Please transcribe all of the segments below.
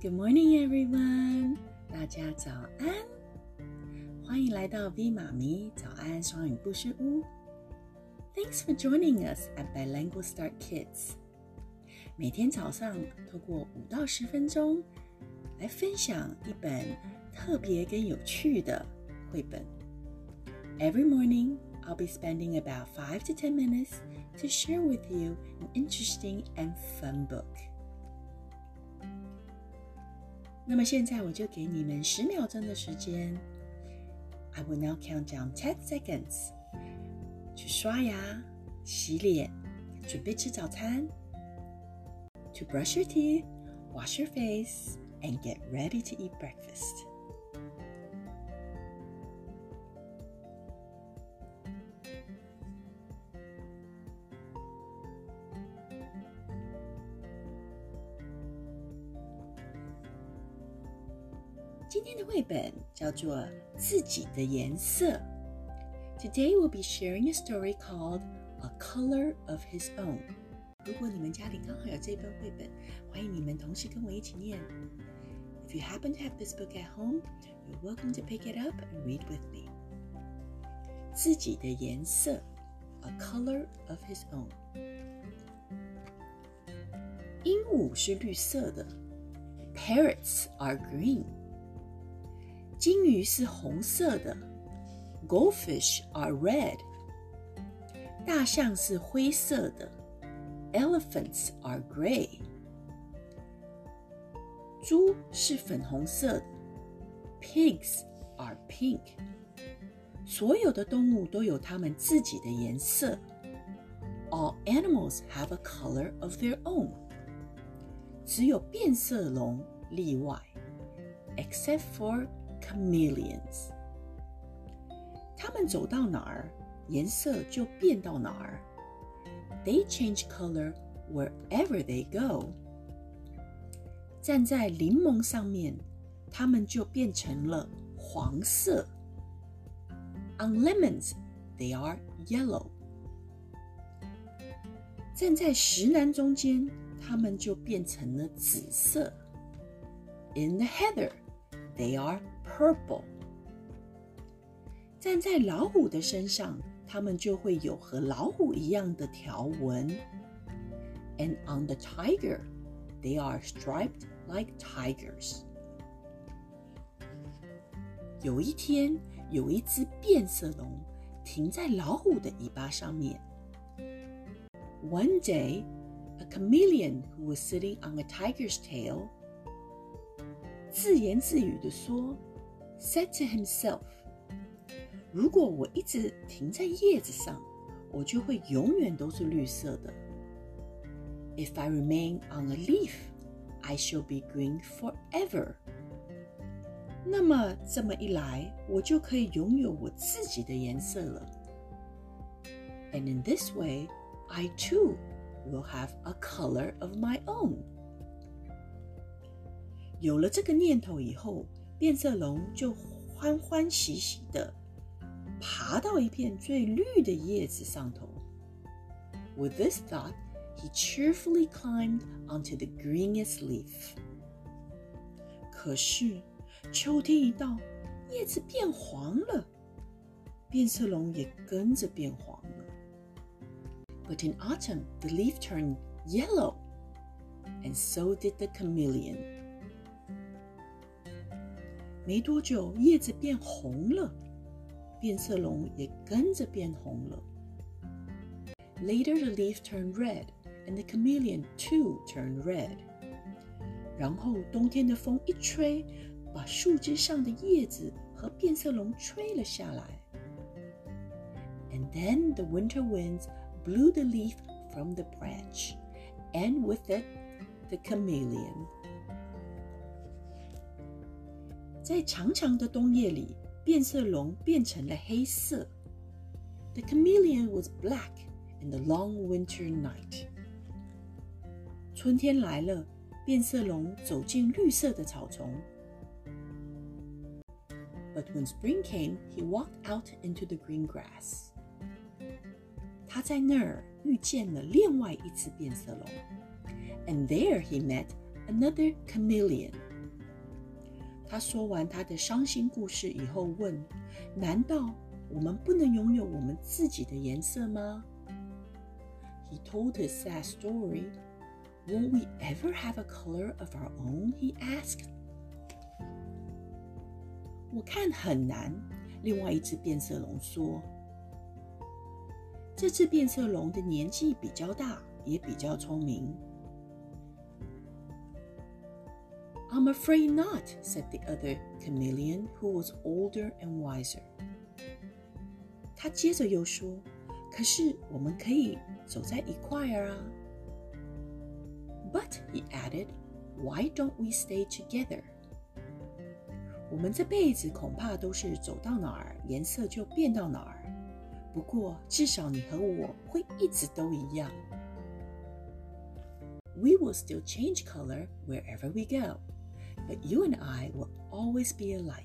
Good morning, everyone！大家早安，欢迎来到 V 妈咪早安双语故事屋。Thanks for joining us at Bilingual Start Kids。每天早上透过五到十分钟来分享一本特别跟有趣的绘本。Every morning, I'll be spending about five to ten minutes to share with you an interesting and fun book. 那么现在我就给你们十秒钟的时间。I will now count down ten seconds。去刷牙、洗脸、准备吃早餐。To brush your teeth, wash your face, and get ready to eat breakfast. 今天的绘本叫做《自己的颜色》。Today we'll be sharing a story called A Color of His Own。如果你们家里刚好有这本绘本，欢迎你们同时跟我一起念。If you happen to have this book at home, you're welcome to pick it up and read with me. 自己的颜色，A Color of His Own。鹦鹉是绿色的，Parrots are green。 金鱼是红色的，Goldfish are red。大象是灰色的，Elephants are gray。猪是粉红色的，Pigs are pink。所有的动物都有它们自己的颜色，All animals have a color of their own。只有变色龙例外，except for chameleons。它们走到哪儿，颜色就变到哪儿。They change color wherever they go。站在柠檬上面，它们就变成了黄色。On lemons, they are yellow。站在石楠中间，它们就变成了紫色。In the heather, they are purple。站在老虎的身上，它们就会有和老虎一样的条纹。And on the tiger, they are striped like tigers。有一天，有一只变色龙停在老虎的尾巴上面。One day, a chameleon who was sitting on a tiger's tail 自言自语地说 ，said to himself：“ 如果我一直停在叶子上，我就会永远都是绿色的。If I remain on a leaf, I shall be green forever。那么这么一来，我就可以拥有我自己的颜色了。And in this way, I too will have a color of my own。有了这个念头以后， 变色龙就欢欢喜喜的爬到一片最绿的叶子上头。With this thought, he cheerfully climbed onto the greenest leaf. 可是秋天一到，叶子变黄了，变色龙也跟着变黄了。But in autumn, the leaf turned yellow, and so did the chameleon. 没多久，叶子变红了，变色龙也跟着变红了。Later, the leaf turned red, and the chameleon too turned red. 然后冬天的风一吹，把树枝上的叶子和变色龙吹了下来。And then the winter winds blew the leaf from the branch, and with it the chameleon. 在长长的冬夜里，变色龙变成了黑色。The chameleon was black in the long winter night. 春天来了，变色龙走进绿色的草丛。But when spring came, he walked out into the green grass. 他在那儿遇见了另外一只变色龙，and there he met another chameleon. 他说完他的伤心故事以后，问：“难道我们不能拥有我们自己的颜色吗？” He told his sad story. Will we ever have a color of our own? He asked. 我看很难。另外一只变色龙说：“这只变色龙的年纪比较大，也比较聪明。” I'm afraid not, said the other chameleon, who was older and wiser. 他接着又说：“可是我们可以走在一块儿啊。” But he added, "Why don't we stay together?" 我们这辈子恐怕都是走到哪儿颜色就变到哪儿，不过至少你和我会一直都一样。We will still change color wherever we go, but you and I will always be alike.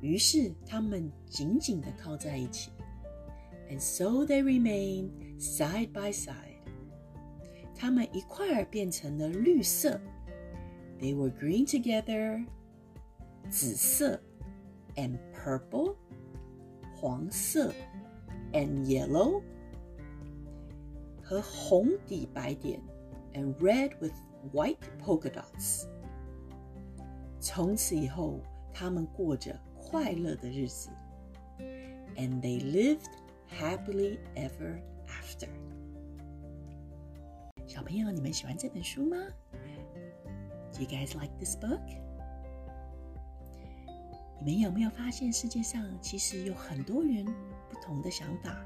于是他们紧紧地靠在一起，and so they remain side by side. 他们一块儿变成了绿色。they were green together, 紫色 and purple, 黄色 and yellow, 和红底白点 and red with white polka dots. 从此以后，他们过着快乐的日子，and they lived happily ever after. 小朋友，你们喜欢这本书吗？You guys like this book? 你们有没有发现世界上其实有很多人不同的想法，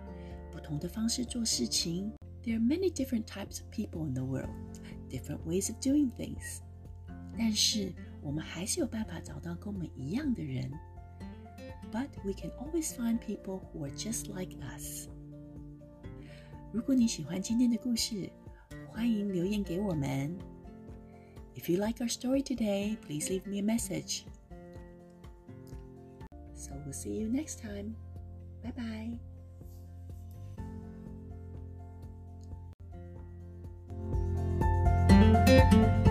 不同的方式做事情 ？There are many different types of people in the world, different ways of doing things. 但是我们还是有办法找到跟我们一样的人。But we can always find people who are just like us. 如果你喜欢今天的故事，欢迎留言给我们。if you like our story today, please leave me a message. So we'll see you next time. Bye bye. Música